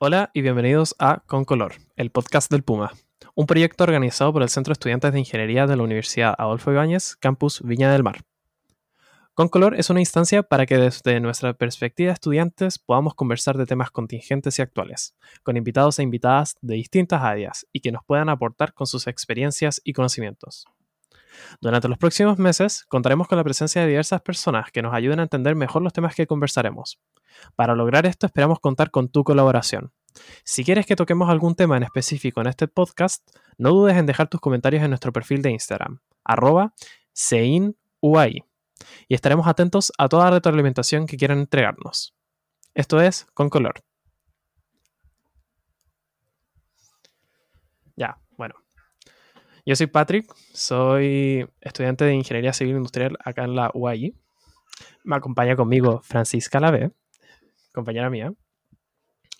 Hola y bienvenidos a Con Color, el podcast del Puma, un proyecto organizado por el Centro de Estudiantes de Ingeniería de la Universidad Adolfo Ibáñez, Campus Viña del Mar. Con Color es una instancia para que desde nuestra perspectiva de estudiantes podamos conversar de temas contingentes y actuales, con invitados e invitadas de distintas áreas y que nos puedan aportar con sus experiencias y conocimientos. Durante los próximos meses contaremos con la presencia de diversas personas que nos ayuden a entender mejor los temas que conversaremos. Para lograr esto esperamos contar con tu colaboración. Si quieres que toquemos algún tema en específico en este podcast, no dudes en dejar tus comentarios en nuestro perfil de Instagram, arroba seinui, y estaremos atentos a toda retroalimentación que quieran entregarnos. Esto es Con Color. Ya, bueno. Yo soy Patrick, soy estudiante de Ingeniería Civil Industrial acá en la UAI. Me acompaña conmigo Francisca Lave, compañera mía.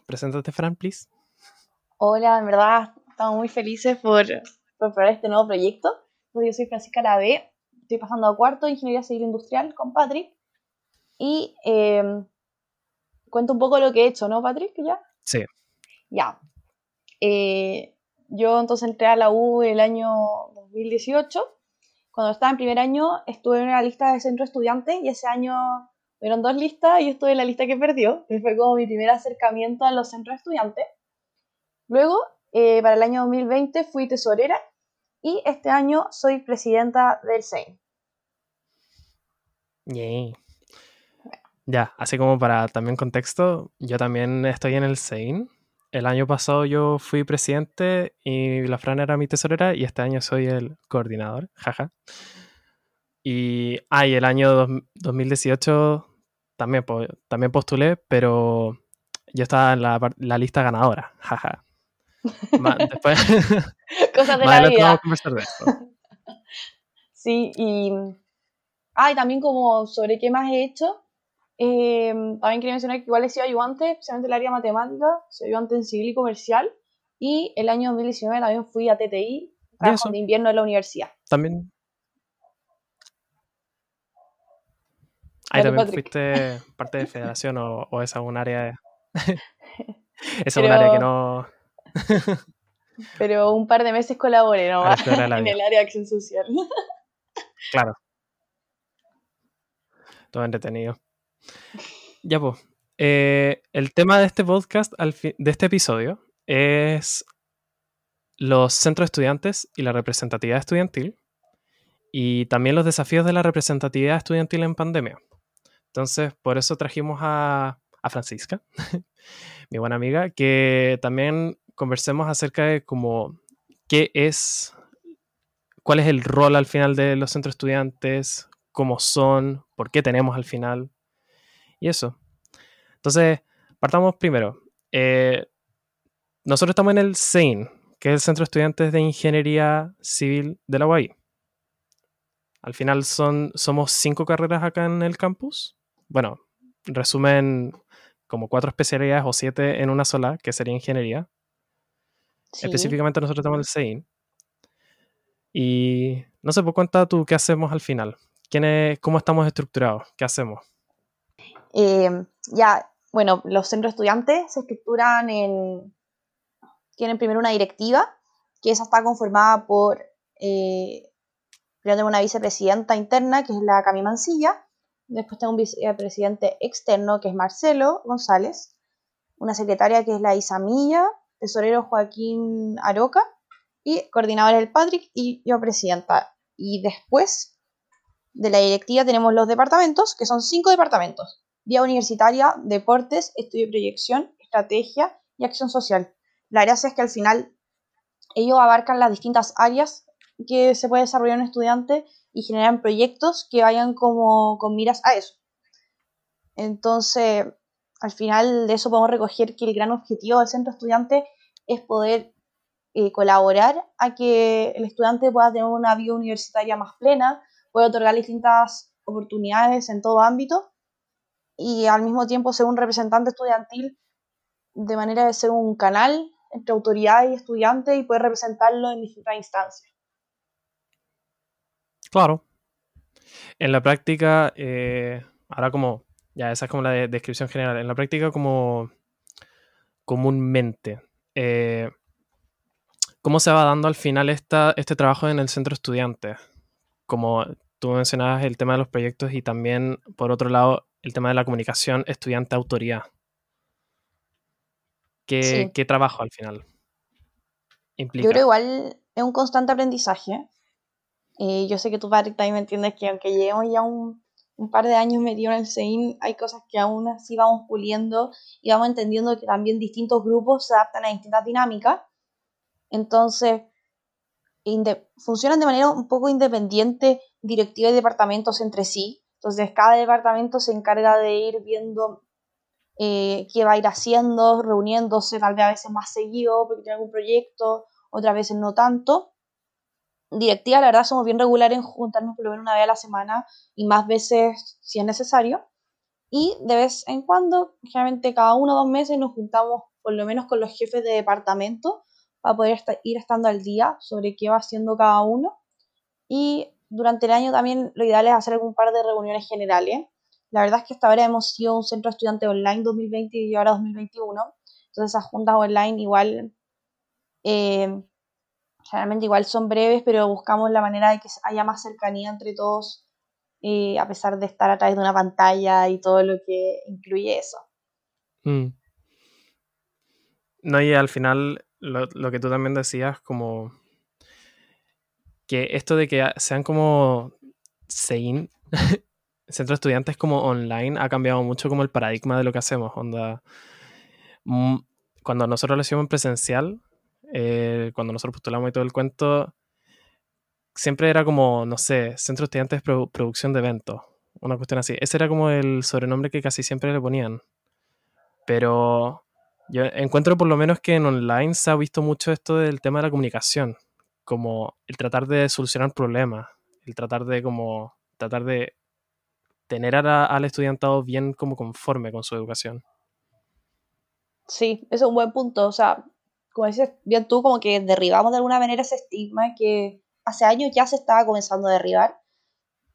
Preséntate, Fran, please. Hola, en verdad estamos muy felices por, por probar este nuevo proyecto. Yo soy Francisca Lave, estoy pasando a cuarto de Ingeniería Civil Industrial con Patrick. Y eh, cuento un poco lo que he hecho, ¿no, Patrick? ¿Ya? Sí. Ya. Eh, yo entonces entré a la U el año 2018. Cuando estaba en primer año estuve en una lista de centro estudiantes y ese año fueron dos listas y yo estuve en la lista que perdió. Que fue como mi primer acercamiento a los centros estudiantes. Luego, eh, para el año 2020 fui tesorera y este año soy presidenta del SEIN. Yay. Ya, así como para también contexto, yo también estoy en el SEIN. El año pasado yo fui presidente y la Fran era mi tesorera y este año soy el coordinador, jaja. Y, ah, y el año dos- 2018 también, también postulé, pero yo estaba en la, la lista ganadora, jaja. Ma- después, Cosas de más la adelante vamos vida. a conversar de esto. Sí, y. Ah, y también como sobre qué más he hecho. Eh, también quería mencionar que igual he sido ayudante, especialmente en el área matemática, soy ayudante en civil y comercial. Y el año 2019 también fui a TTI, trabajo de invierno en la universidad. También. Ahí también Patrick. fuiste parte de federación o, o es algún área de... es un área que no... Pero un par de meses colaboré la en el área de acción social. Claro. Todo entretenido. Ya pues. el tema de este podcast, al de este episodio, es los centros estudiantes y la representatividad estudiantil. Y también los desafíos de la representatividad estudiantil en pandemia. Entonces, por eso trajimos a, a Francisca, mi buena amiga, que también conversemos acerca de cómo qué es cuál es el rol al final de los centros estudiantes, cómo son, por qué tenemos al final y eso. Entonces, partamos primero. Eh, nosotros estamos en el CEIN, que es el Centro de Estudiantes de Ingeniería Civil de la UAI. Al final son, somos cinco carreras acá en el campus. Bueno, resumen como cuatro especialidades o siete en una sola, que sería ingeniería. Sí. Específicamente nosotros estamos en el CEIN. Y no sé, pues cuenta tú qué hacemos al final. ¿Quién es- ¿Cómo estamos estructurados? ¿Qué hacemos? Eh, ya, bueno, los centros estudiantes se estructuran en. Tienen primero una directiva, que esa está conformada por. Eh, primero tengo una vicepresidenta interna, que es la Cami Mancilla. Después tengo un vicepresidente externo, que es Marcelo González. Una secretaria, que es la Isa Milla. Tesorero Joaquín Aroca. Y coordinador el Patrick. Y yo presidenta. Y después de la directiva tenemos los departamentos, que son cinco departamentos vía universitaria, deportes, estudio de proyección, estrategia y acción social. La gracia es que al final ellos abarcan las distintas áreas que se puede desarrollar un estudiante y generan proyectos que vayan como con miras a eso. Entonces, al final de eso podemos recoger que el gran objetivo del centro estudiante es poder eh, colaborar a que el estudiante pueda tener una vida universitaria más plena, pueda otorgar distintas oportunidades en todo ámbito y al mismo tiempo ser un representante estudiantil de manera de ser un canal entre autoridades y estudiantes y poder representarlo en distintas instancias. Claro. En la práctica, eh, ahora como, ya esa es como la de- descripción general. En la práctica, como, comúnmente. Eh, ¿Cómo se va dando al final esta, este trabajo en el centro estudiante? Como tú mencionabas el tema de los proyectos y también, por otro lado, el tema de la comunicación estudiante-autoridad. ¿Qué, ¿Qué, trabajo al final implica? Yo creo igual es un constante aprendizaje. Eh, yo sé que tú, Patrick, también me entiendes que aunque llevemos ya un, un par de años metido en el CEIN, hay cosas que aún así vamos puliendo y vamos entendiendo que también distintos grupos se adaptan a distintas dinámicas. Entonces, funcionan de manera un poco independiente directiva y departamentos entre sí. Entonces, cada departamento se encarga de ir viendo eh, qué va a ir haciendo, reuniéndose tal vez a veces más seguido porque tiene algún proyecto, otras veces no tanto. Directiva, la verdad, somos bien regulares en juntarnos por lo menos una vez a la semana y más veces si es necesario. Y de vez en cuando, generalmente cada uno o dos meses, nos juntamos por lo menos con los jefes de departamento para poder ir estando al día sobre qué va haciendo cada uno. Y durante el año también lo ideal es hacer algún par de reuniones generales. La verdad es que hasta ahora hemos sido un centro estudiante online 2020 y ahora 2021. Entonces esas juntas online igual, eh, generalmente igual son breves, pero buscamos la manera de que haya más cercanía entre todos, eh, a pesar de estar a través de una pantalla y todo lo que incluye eso. Mm. No, y al final lo, que tú también decías, como que esto de que sean como SEIN, centro estudiantes como online, ha cambiado mucho como el paradigma de lo que hacemos. Onda, mm, cuando nosotros lo hicimos en presencial, eh, cuando nosotros postulamos y todo el cuento, siempre era como, no sé, centro estudiantes producción de eventos, una cuestión así. Ese era como el sobrenombre que casi siempre le ponían. Pero yo encuentro por lo menos que en online se ha visto mucho esto del tema de la comunicación, como el tratar de solucionar problemas, el tratar de como tratar de tener al estudiantado bien como conforme con su educación. Sí, eso es un buen punto. O sea, como dices bien tú, como que derribamos de alguna manera ese estigma que hace años ya se estaba comenzando a derribar.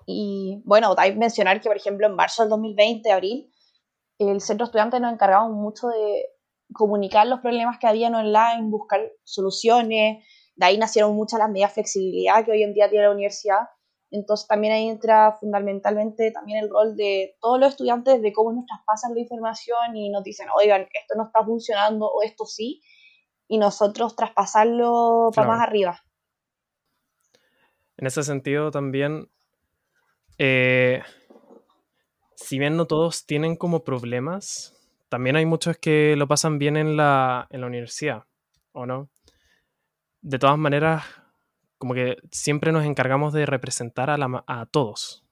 Y bueno, que mencionar que, por ejemplo, en marzo del 2020, abril, el centro estudiante nos encargamos mucho de comunicar los problemas que habían online, buscar soluciones. De ahí nacieron muchas las medidas de flexibilidad que hoy en día tiene la universidad. Entonces también ahí entra fundamentalmente también el rol de todos los estudiantes de cómo nos traspasan la información y nos dicen, oigan, esto no está funcionando o esto sí, y nosotros traspasarlo para más arriba. En ese sentido también, eh, si bien no todos tienen como problemas, también hay muchos que lo pasan bien en la, en la universidad, ¿o no? De todas maneras, como que siempre nos encargamos de representar a, todos,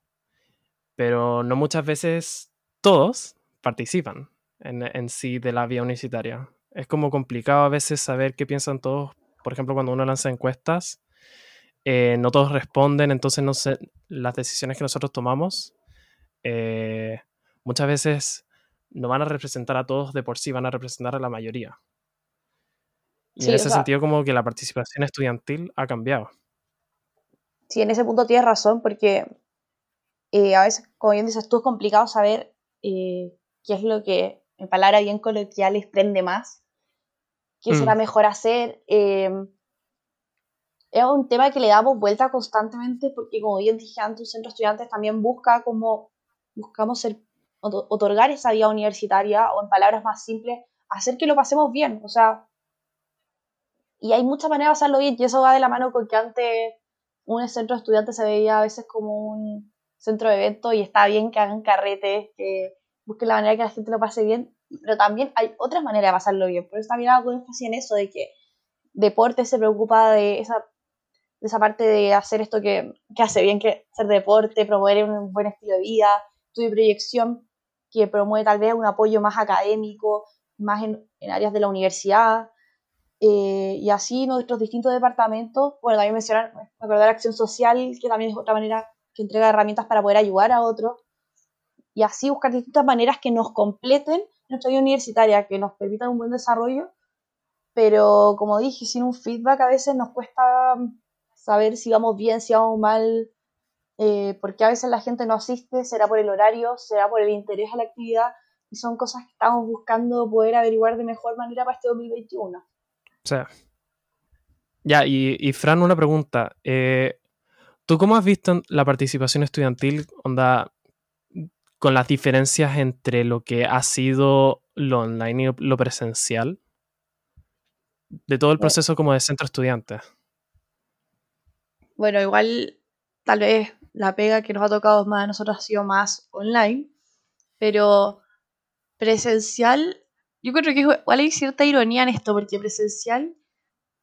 pero no muchas veces todos participan en, sí de la vía universitaria. Es como complicado a veces saber qué piensan todos. Por ejemplo, cuando uno lanza encuestas, eh, no todos responden, entonces no sé, las decisiones que nosotros tomamos eh, muchas veces no van a representar a todos de por sí, van a representar a la mayoría. Y en ese sentido como que la participación estudiantil ha cambiado. Sí, en ese punto tienes razón, porque eh, a veces, como bien dices tú, es complicado saber eh, qué es lo que, en palabras bien coloquiales, prende más, qué será mm. mejor hacer. Em, es un tema que le damos vuelta constantemente porque, como bien dije antes, un centro de estudiantes también busca como buscamos ser otorgar esa vía universitaria o en palabras más simples, hacer que lo pasemos bien. O sea, y hay muchas maneras de hacerlo bien y eso va de la mano con que antes un centro de se veía a veces como un centro de eventos y está bien que hagan carretes, que busquen la manera que la gente lo pase bien, pero también hay otras maneras de pasarlo bien. Por eso también hago énfasis en eso, de que deporte se preocupa de esa, esa parte de hacer esto que, que hace bien, que hacer deporte, promover un buen estilo de vida, estudio proyección, que promueve tal vez un apoyo más académico, más en, áreas de la universidad. Eh, y así nuestros distintos departamentos, bueno, también mencionar, acordar acción social, que también es otra manera que entrega herramientas para poder ayudar a otros. Y así buscar distintas maneras que nos completen nuestra vida universitaria, que nos permitan un buen desarrollo. Pero como dije, sin un feedback a veces nos cuesta saber si vamos bien, si vamos mal, eh, porque a veces la gente no asiste, será por el horario, será por el interés a la actividad, y son cosas que estamos buscando poder averiguar de mejor manera para este 2021. O sea, ya, y, Fran, una pregunta. Eh, ¿Tú cómo has visto la participación estudiantil, onda, con las diferencias entre lo que ha sido lo online y lo presencial? De todo el proceso como de centro estudiante. Bueno, igual tal vez la pega que nos ha tocado más a nosotros ha sido más online, pero presencial, yo creo que igual hay cierta ironía en esto, porque presencial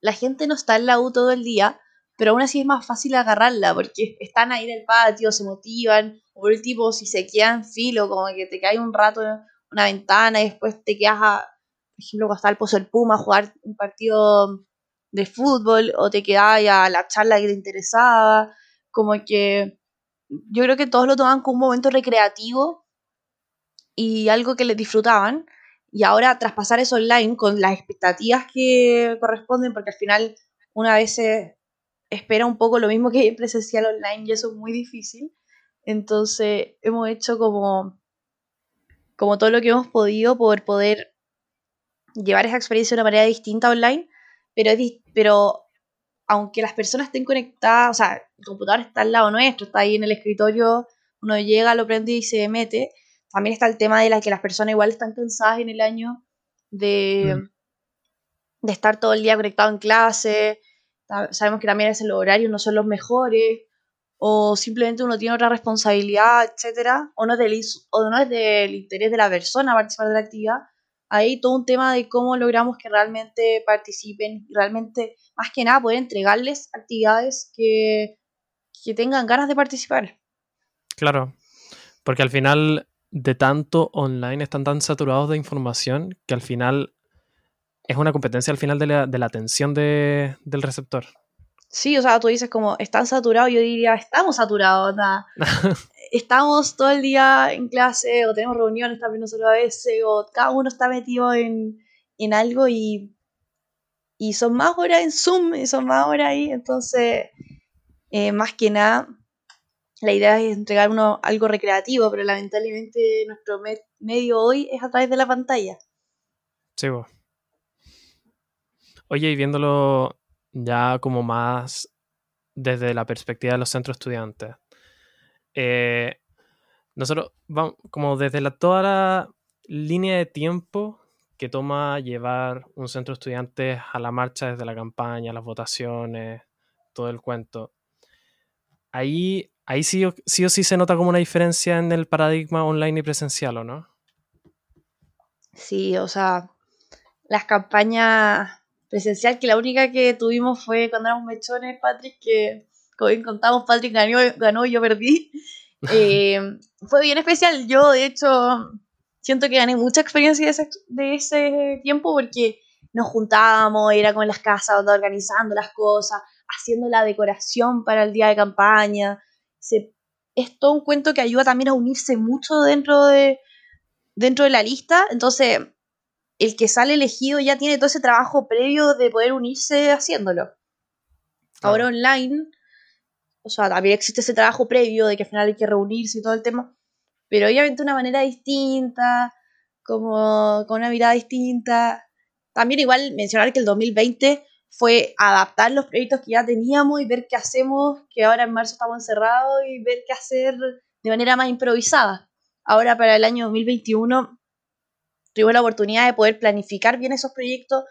la gente no está en la U todo el día, pero aún así es más fácil agarrarla, porque están ahí en el patio, se motivan, o por último, si se quedan filo, como que te cae un rato en una ventana y después te quedas, a, por ejemplo, cuando está el Pozo del Puma a jugar un partido de fútbol, o te quedas a la charla que te interesaba, como que yo creo que todos lo toman como un momento recreativo y algo que les disfrutaban, y ahora traspasar eso online con las expectativas que corresponden, porque al final una vez se espera un poco lo mismo que presencial online y eso es muy difícil. Entonces hemos hecho como, como todo lo que hemos podido por poder llevar esa experiencia de una manera distinta online, pero, pero aunque las personas estén conectadas, o sea, el computador está al lado nuestro, está ahí en el escritorio, uno llega, lo prende y se mete, también está el tema de la que las personas igual están cansadas en el año de, mm. de estar todo el día conectado en clase. Sabemos que también es el horario no son los mejores. O simplemente uno tiene otra responsabilidad, etcétera, o no, es del, o no es del interés de la persona participar de la actividad. Ahí todo un tema de cómo logramos que realmente participen y realmente, más que nada, poder entregarles actividades que, que tengan ganas de participar. Claro, porque al final de tanto online, están tan saturados de información que al final es una competencia al final de la, de la atención del receptor. Sí, o sea, tú dices como, están saturados, yo diría, estamos saturados, estamos todo el día en clase o tenemos reuniones también nosotros a veces o cada uno está metido en, algo y, y son más horas en Zoom y son más horas ahí, entonces, eh, más que nada, la idea es entregar uno algo recreativo, pero lamentablemente nuestro medio hoy es a través de la pantalla. Sí, vos. Oye, y viéndolo ya como más desde la perspectiva de los centros estudiantes, eh, nosotros vamos como desde toda la línea de tiempo que toma llevar un centro estudiante a la marcha desde la campaña, las votaciones, todo el cuento. Ahí ahí sí, sí o sí se nota como una diferencia en el paradigma online y presencial, ¿o no? Sí, o sea, las campañas presencial, que la única que tuvimos fue cuando éramos mechones, Patrick, que como bien contamos, Patrick ganó, y yo perdí. Eh, fue bien especial. Yo, de hecho, siento que gané mucha experiencia de ese, de ese tiempo porque nos juntábamos, era con las casas, organizando las cosas, haciendo la decoración para el día de campaña, es todo un cuento que ayuda también a unirse mucho dentro de, dentro de la lista. Entonces, el que sale elegido ya tiene todo ese trabajo previo de poder unirse haciéndolo. Ahora online, o sea, también existe ese trabajo previo de que al final hay que reunirse y todo el tema, pero obviamente de una manera distinta, como con una mirada distinta. También igual mencionar que el 2020 fue adaptar los proyectos que ya teníamos y ver qué hacemos, que ahora en marzo estamos encerrados y ver qué hacer de manera más improvisada. Ahora para el año 2021 tuvimos la oportunidad de poder planificar bien esos proyectos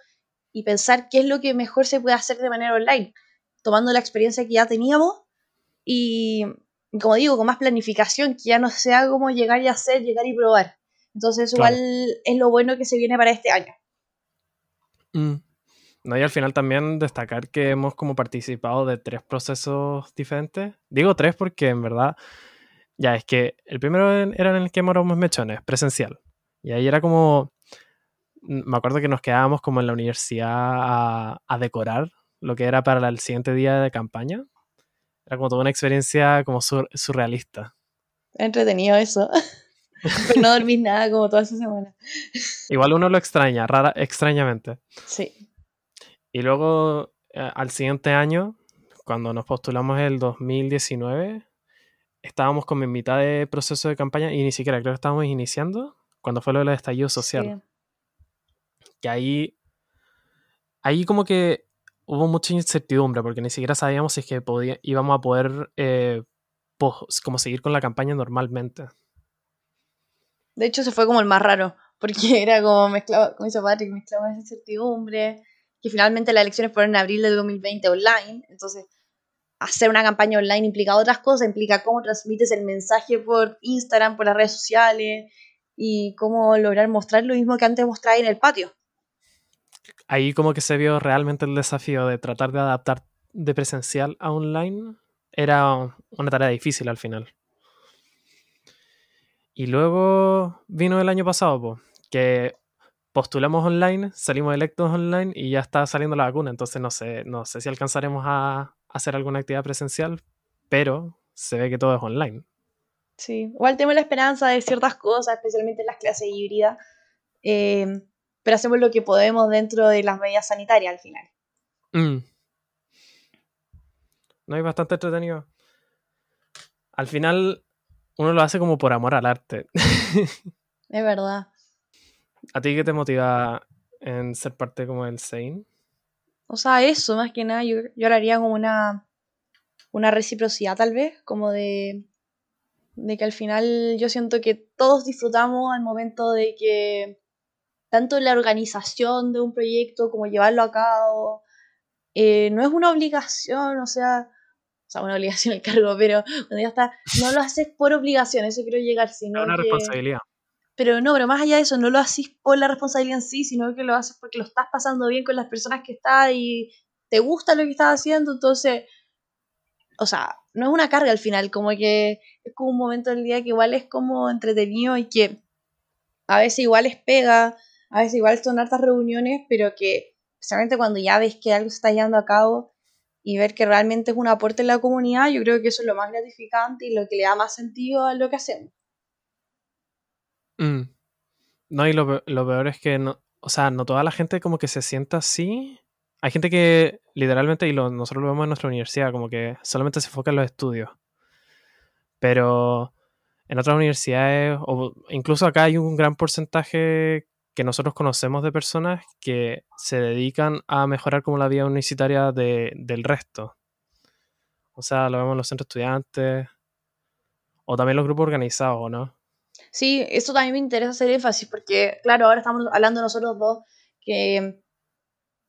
y pensar qué es lo que mejor se puede hacer de manera online, tomando la experiencia que ya teníamos y, como digo, con más planificación, que ya no sea como llegar y hacer, llegar y probar. Entonces, igual es lo bueno que se viene para este año. Mm. No, y al final también destacar que hemos como participado de tres procesos diferentes. Digo tres porque en verdad, ya es que el primero era en el que moramos mechones, presencial. Y ahí era como, me acuerdo que nos quedábamos como en la universidad a, decorar lo que era para el siguiente día de campaña. Era como toda una experiencia como surrealista. Entretenido eso. Pero no dormís nada como toda esa semana. Igual uno lo extraña, rara, extrañamente. Sí. Y luego, eh, al siguiente año, cuando nos postulamos el 2019, estábamos como en mitad de proceso de campaña y ni siquiera creo que estábamos iniciando cuando fue lo del estallido social. Que ahí, ahí como que hubo mucha incertidumbre porque ni siquiera sabíamos si es que podía, íbamos a poder eh, como seguir con la campaña normalmente. De hecho, se fue como el más raro, porque era como mezclado, como dice Patrick, mezclaba esa incertidumbre, que finalmente las elecciones fueron en abril del 2020 online, entonces hacer una campaña online implica otras cosas, implica cómo transmites el mensaje por Instagram, por las redes sociales y cómo lograr mostrar lo mismo que antes mostraba en el patio. Ahí como que se vio realmente el desafío de tratar de adaptar de presencial a online. Era una tarea difícil al final. Y luego vino el año pasado, que postulamos online, salimos electos online y ya está saliendo la vacuna. Entonces no sé, no sé si alcanzaremos a hacer alguna actividad presencial, pero se ve que todo es online. Sí, igual tenemos la esperanza de ciertas cosas, especialmente en las clases híbridas, eh, pero hacemos lo que podemos dentro de las medidas sanitarias al final. Mm. No hay bastante entretenido. Al final, uno lo hace como por amor al arte. es verdad. ¿A ti qué te motiva en ser parte como del Sein? O sea, eso, más que nada, yo, yo haría como una, una reciprocidad tal vez, como de, de que al final yo siento que todos disfrutamos al momento de que tanto la organización de un proyecto como llevarlo a cabo, eh, no es una obligación, o sea, o sea, una obligación el cargo, pero cuando ya está, no lo haces por obligación, eso quiero llegar, sino. Es una responsabilidad. Pero no, pero más allá de eso, no lo haces por la responsabilidad en sí, sino que lo haces porque lo estás pasando bien con las personas que estás y te gusta lo que estás haciendo, entonces, o sea, no es una carga al final, como que es como un momento del día que igual es como entretenido y que a veces igual es pega, a veces igual son hartas reuniones, pero que especialmente cuando ya ves que algo se está llevando a cabo y ver que realmente es un aporte en la comunidad, yo creo que eso es lo más gratificante y lo que le da más sentido a lo que hacemos. Mm. No, y lo, peor es que, no, o sea, no toda la gente como que se sienta así. Hay gente que literalmente, y lo, nosotros lo vemos en nuestra universidad, como que solamente se enfoca en los estudios. Pero en otras universidades, o incluso acá hay un gran porcentaje que nosotros conocemos de personas que se dedican a mejorar como la vida universitaria del resto. O sea, lo vemos en los centros estudiantes, o también los grupos organizados, ¿no? Sí, eso también me interesa hacer énfasis porque, claro, ahora estamos hablando nosotros dos que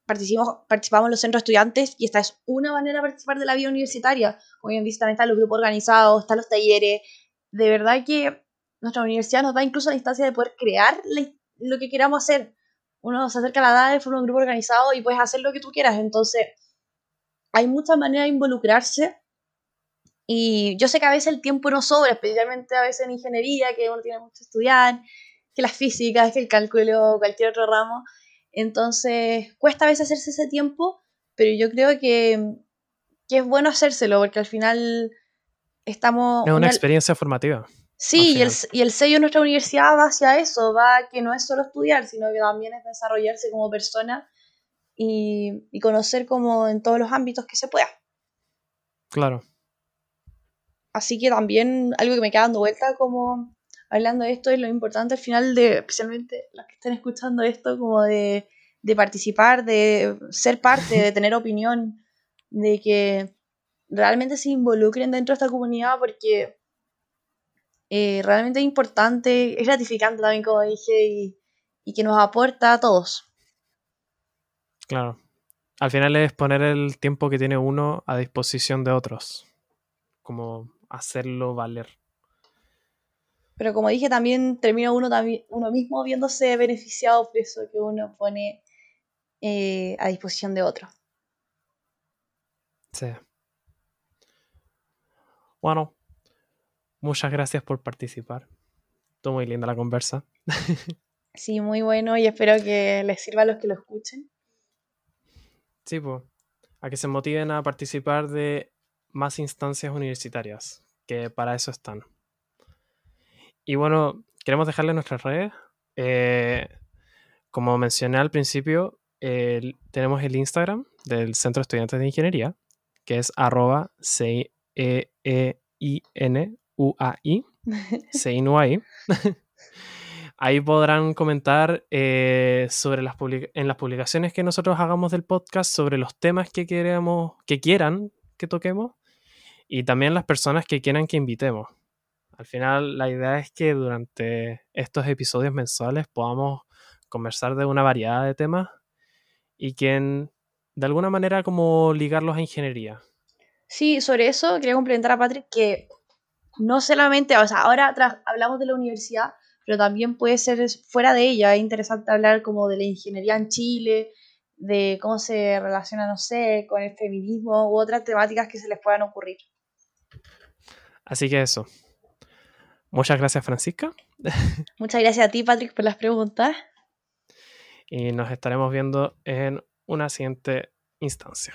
participamos, participamos en los centros estudiantes y esta es una manera de participar de la vida universitaria. Como bien dice, también están los grupos organizados, están los talleres. De verdad que nuestra universidad nos da incluso la instancia de poder crear lo que queramos hacer. Uno se acerca a la edad, forma un grupo organizado y puedes hacer lo que tú quieras. Entonces, hay muchas maneras de involucrarse y yo sé que a veces el tiempo no sobra, especialmente a veces en ingeniería, que uno tiene mucho que estudiar, que las físicas, que el cálculo, cualquier otro ramo. Entonces, cuesta a veces hacerse ese tiempo, pero yo creo que, es bueno hacérselo, porque al final estamos... Es una, experiencia formativa. Sí, y el, y el, sello de nuestra universidad va hacia eso, va que no es solo estudiar, sino que también es desarrollarse como persona y, y conocer como en todos los ámbitos que se pueda. Claro. Así que también algo que me queda dando vuelta como hablando de esto es lo importante al final de, especialmente los que estén escuchando esto, como de, participar, de ser parte, de tener opinión, de que realmente se involucren dentro de esta comunidad porque eh, realmente es importante, es gratificante también, como dije, y, y que nos aporta a todos. Claro. Al final es poner el tiempo que tiene uno a disposición de otros. Como hacerlo valer. Pero como dije, también termina uno, también, uno mismo viéndose beneficiado por eso que uno pone eh, a disposición de otro. Sí. Bueno, muchas gracias por participar. Estuvo muy linda la conversa. sí, muy bueno y espero que les sirva a los que lo escuchen. Sí, pues, a que se motiven a participar de más instancias universitarias, que para eso están. Y bueno, queremos dejarles nuestras redes. Eh, como mencioné al principio, tenemos el Instagram del Centro de Estudiantes de Ingeniería, que es arroba c e e i n u a i ahí podrán comentar eh, sobre las en las publicaciones que nosotros hagamos del podcast sobre los temas que queremos, que quieran que toquemos y también las personas que quieran que invitemos. Al final, la idea es que durante estos episodios mensuales podamos conversar de una variedad de temas y que de alguna manera como ligarlos a ingeniería. Sí, sobre eso quería complementar a Patrick que no solamente, o sea, ahora hablamos de la universidad, pero también puede ser fuera de ella. Es interesante hablar como de la ingeniería en Chile, de cómo se relaciona, no sé, con el feminismo u otras temáticas que se les puedan ocurrir. Así que eso. Muchas gracias, Francisca. Muchas gracias a ti, Patrick, por las preguntas. Y nos estaremos viendo en una siguiente instancia.